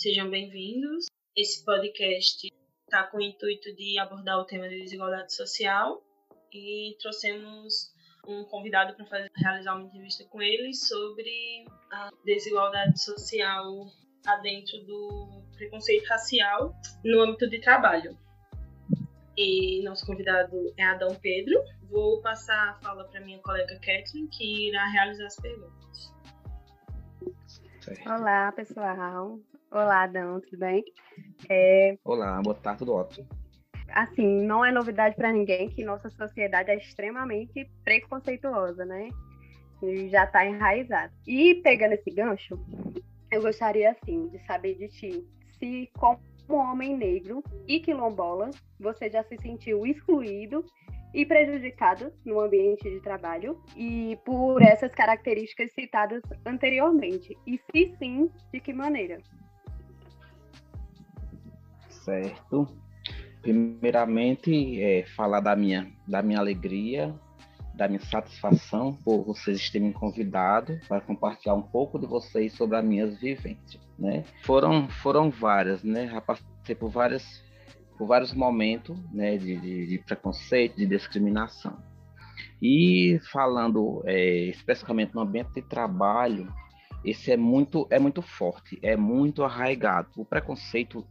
Sejam bem-vindos. Esse podcast está com o intuito de abordar o tema de desigualdade social e trouxemos um convidado para realizar uma entrevista com ele sobre a desigualdade social adentro do preconceito racial no âmbito de trabalho. E nosso convidado é Adão Pedro. Vou passar a fala para minha colega Kathleen, que irá realizar as perguntas. Olá, pessoal. Olá, Adão, tudo bem? É... Olá, boa tarde, tudo ótimo. Assim, não é novidade para ninguém que nossa sociedade é extremamente preconceituosa, né? E já está enraizado. E pegando esse gancho, eu gostaria, assim, de saber de ti se, como homem negro e quilombola, você já se sentiu excluído e prejudicado no ambiente de trabalho e por essas características citadas anteriormente? E se sim, de que maneira? Certo. Primeiramente, é, falar da minha, da minha alegria, da minha satisfação por vocês terem me convidado para compartilhar um pouco de vocês sobre as minhas vivências, né? Foram, foram várias, né? Já passei por várias por vários momentos né, de, de, de preconceito, de discriminação. E falando é, especificamente no ambiente de trabalho, esse é muito é muito forte, é muito arraigado. O preconceito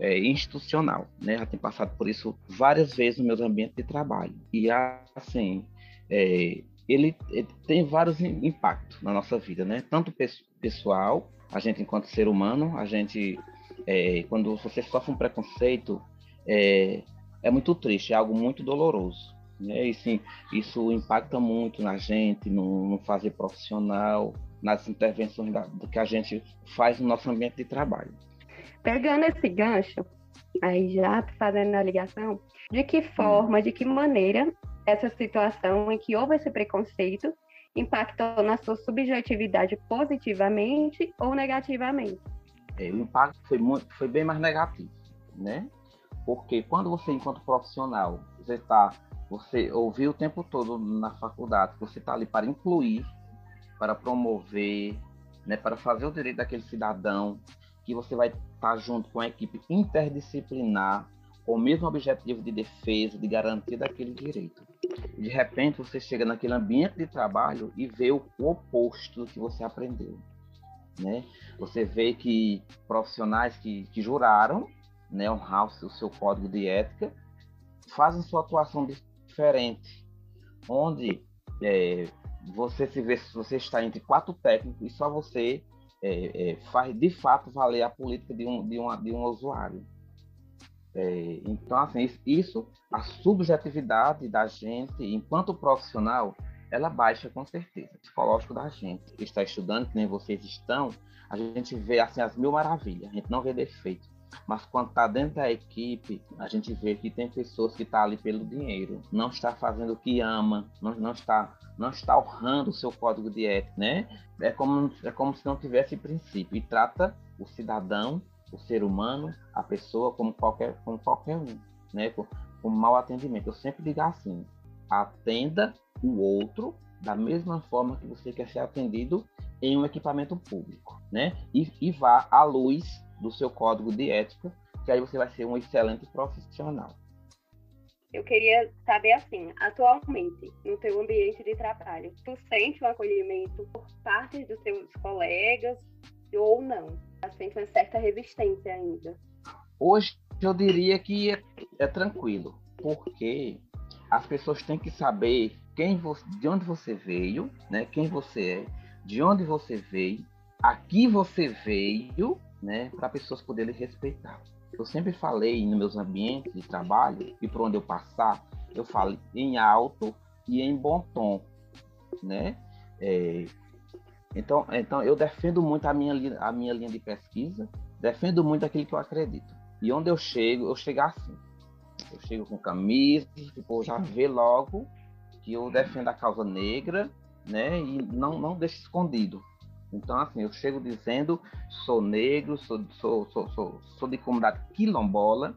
é, institucional, né? Já tenho passado por isso várias vezes no meu ambiente de trabalho. E assim, é, ele, ele, tem vários impactos na nossa vida, né? Tanto pessoal, a gente enquanto ser humano, a gente é, quando você sofre um preconceito, é, é muito triste, é algo muito doloroso. Né? E sim, isso impacta muito na gente, no, no fazer profissional, nas intervenções da, do que a gente faz no nosso ambiente de trabalho. Pegando esse gancho, aí já fazendo a ligação, de que forma, de que maneira essa situação em que houve esse preconceito impactou na sua subjetividade positivamente ou negativamente? é, o impacto foi, muito, foi bem mais negativo, né? Porque quando você, enquanto profissional, você está, você ouviu o tempo todo na faculdade, você está ali para incluir, para promover, né, para fazer o direito daquele cidadão, que você vai estar junto com a equipe interdisciplinar, com o mesmo objetivo de defesa, de garantia daquele direito. De repente você chega naquele ambiente de trabalho e vê o oposto do que você aprendeu. Né? Você vê que profissionais que, que juraram né, honrar o seu, o seu código de ética fazem sua atuação diferente, onde é, você se vê você está entre quatro técnicos e só você é, é, faz de fato valer a política de um, de uma, de um usuário. É, então, assim, isso, a subjetividade da gente, enquanto profissional, ela baixa com certeza. O psicológico da gente está estudando, que nem vocês estão, a gente vê assim as mil maravilhas, a gente não vê defeito. Mas quando está dentro da equipe, a gente vê que tem pessoas que estão tá ali pelo dinheiro, não está fazendo o que ama, não, não está não está honrando o seu código de ética, né? É como, é como se não tivesse princípio e trata o cidadão, o ser humano, a pessoa como qualquer, como qualquer um, né? Com, com mau atendimento. Eu sempre digo assim: atenda o outro da mesma forma que você quer ser atendido em um equipamento público, né? E, e vá à luz do seu código de ética, que aí você vai ser um excelente profissional. Eu queria saber assim, atualmente, no teu ambiente de trabalho, tu sente o um acolhimento por parte dos teus colegas ou não? Tu sente uma certa resistência ainda? Hoje eu diria que é, é tranquilo, porque as pessoas têm que saber quem você, de onde você veio, né? Quem você é, de onde você veio, aqui você veio, né? Para pessoas poderem respeitar. Eu sempre falei nos meus ambientes de trabalho e por onde eu passar, eu falo em alto e em bom tom, né? É, então, então eu defendo muito a minha, a minha linha de pesquisa, defendo muito aquilo que eu acredito. E onde eu chego, eu chego assim. Eu chego com camisa, tipo, já vê logo que eu defendo a causa negra, né? E não, não deixo escondido. Então, assim, eu chego dizendo, sou negro, sou, sou, sou, sou, sou de comunidade quilombola,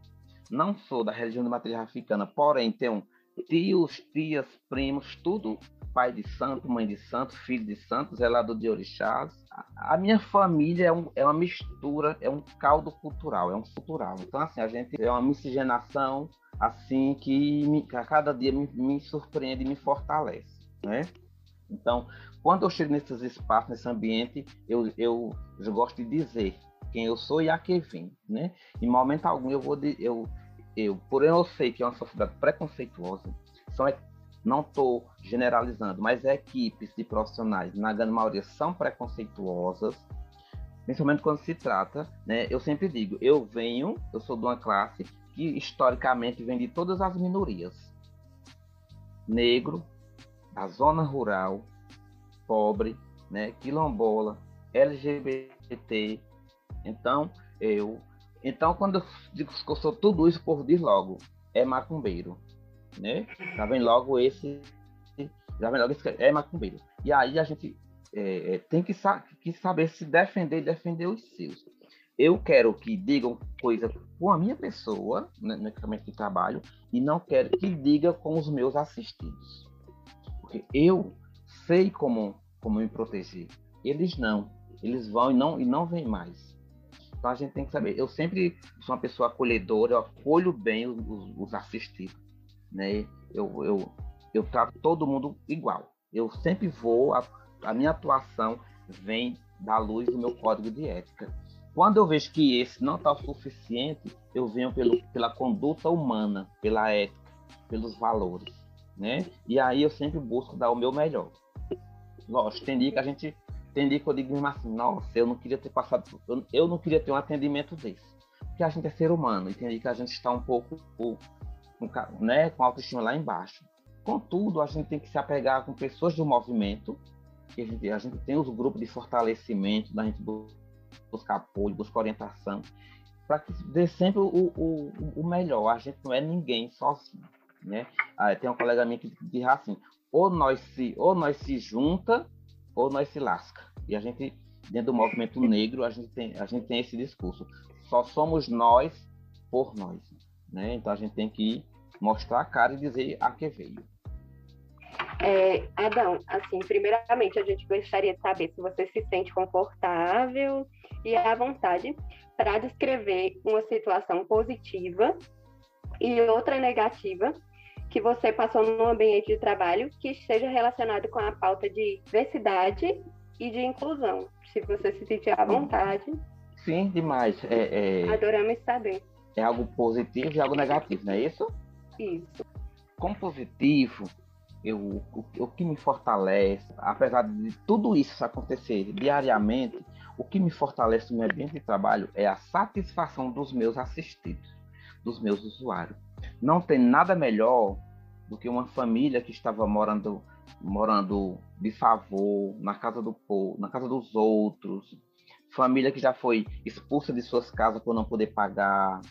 não sou da religião de matriz africana, porém tenho tios, tias, primos, tudo pai de santo, mãe de santo, filho de santo, zelador de orixás. A minha família é, um, é, uma mistura, é um caldo cultural, é um cultural. Então, assim, a gente é uma miscigenação, assim, que, me, que a cada dia me, me surpreende e me fortalece, né? Então, quando eu chego nesses espaços, nesse ambiente, eu, eu, eu gosto de dizer quem eu sou e a que vim, né? Em momento algum eu vou de, eu eu, porém eu sei que é uma sociedade preconceituosa, são não estou generalizando, mas equipes de profissionais, na grande maioria, são preconceituosas, principalmente quando se trata, né? Eu sempre digo, eu venho, eu sou de uma classe que historicamente vem de todas as minorias. Negro, da zona rural, pobre, né, quilombola, LGBT. Então, eu então, quando eu digo que sou tudo isso, o povo diz logo, é macumbeiro, né? Já vem logo esse, já vem logo esse, é macumbeiro. E aí a gente é, é tem que, sa que saber se defender e defender os seus. Eu quero que digam coisa com a minha pessoa, né, no equipamento de trabalho, e não quero que diga com os meus assistidos. Porque eu sei como, como me proteger. Eles não. Eles vão e não, e não vêm mais. Então a gente tem que saber. Eu sempre sou uma pessoa acolhedora, eu acolho bem os, os assistidos, né? Eu, eu, eu trato todo mundo igual. Eu sempre vou, a, a minha atuação vem da luz do meu código de ética. Quando eu vejo que esse não está suficiente, eu venho pelo, pela conduta humana, pela ética, pelos valores, né? E aí eu sempre busco dar o meu melhor. Lógico, tem dia que a gente tem dia que eu digo assim, nossa, eu não queria ter passado, eu, eu não queria ter um atendimento desse. Porque a gente é ser humano e tem dia que a gente está um pouco com, né, com a autoestima lá embaixo. Contudo, a gente tem que se apegar com pessoas do movimento, a gente, a gente tem os grupos de fortalecimento, da gente buscar apoio, buscar orientação, para que dê sempre o, o, o melhor. A gente não é ninguém sozinho. Né? Ah, tem um colega minha que diz assim, ou nós se, ou nós se junta ou nós se lasca. E a gente, dentro do movimento negro, a gente tem, a gente tem esse discurso. Só somos nós por nós. Né? Então a gente tem que mostrar a cara e dizer a que veio. É, Adão, assim, primeiramente a gente gostaria de saber se você se sente confortável e à vontade para descrever uma situação positiva e outra negativa que você passou no ambiente de trabalho que esteja relacionado com a pauta de diversidade e de inclusão. Se você se sentir à vontade. Sim, demais. É, é... Adoramos saber. É algo positivo e algo negativo, não é isso? Isso. Como positivo, eu, o, o que me fortalece, apesar de tudo isso acontecer diariamente, o que me fortalece no meu ambiente de trabalho é a satisfação dos meus assistidos, dos meus usuários não tem nada melhor do que uma família que estava morando morando de favor na casa do povo, na casa dos outros, família que já foi expulsa de suas casas por não poder pagar,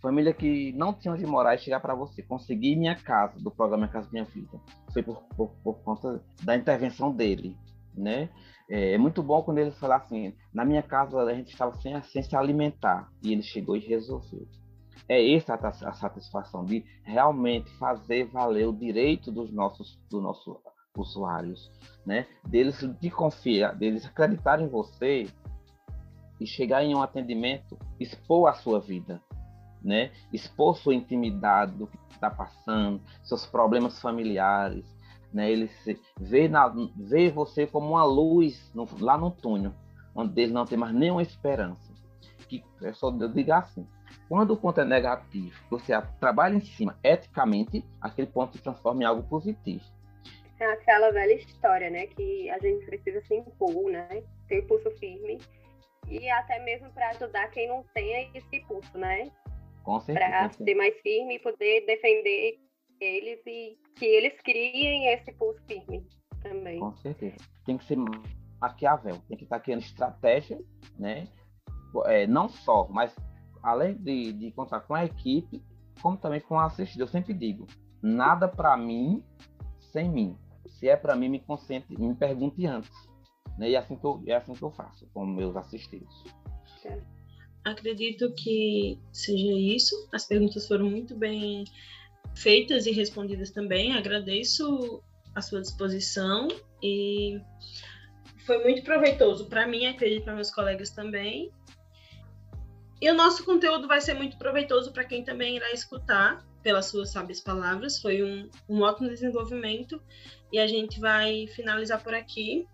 família que não tinha onde morar e chegar para você, conseguir minha casa do programa Minha Casa Minha Vida, foi por, por, por conta da intervenção dele, né? É, é, muito bom quando ele fala assim, na minha casa a gente estava sem, sem se alimentar. E ele chegou e resolveu é essa a satisfação de realmente fazer valer o direito dos nossos, dos nossos usuários, né? Deles de confiar, deles acreditar em você e chegar em um atendimento, expor a sua vida, né? Expor sua intimidade do que está passando, seus problemas familiares, né? Eles vê, na, você como uma luz no, lá no túnel, onde eles não tem mais nenhuma esperança. Que é só eu digo assim, quando o ponto é negativo, você trabalha em cima eticamente, aquele ponto se transforma em algo positivo. É aquela velha história, né? Que a gente precisa se impor, né? Ter pulso firme. E até mesmo para ajudar quem não tem esse pulso, né? Com certeza. Para ser mais firme e poder defender eles e que eles criem esse pulso firme também. Com certeza. Tem que ser maquiavel, tem que estar criando estratégia, né? É, não só, mas além de, de contar com a equipe, como também com a assistida. Eu sempre digo, nada para mim sem mim. Se é para mim, me concentre, me pergunte antes. Né? E é assim que eu, é assim que eu faço com meus assistidos. Acredito que seja isso. As perguntas foram muito bem feitas e respondidas também. Agradeço a sua disposição e foi muito proveitoso para mim, acredito para meus colegas também. E o nosso conteúdo vai ser muito proveitoso para quem também irá escutar pelas suas sábias palavras. Foi um, um ótimo desenvolvimento e a gente vai finalizar por aqui.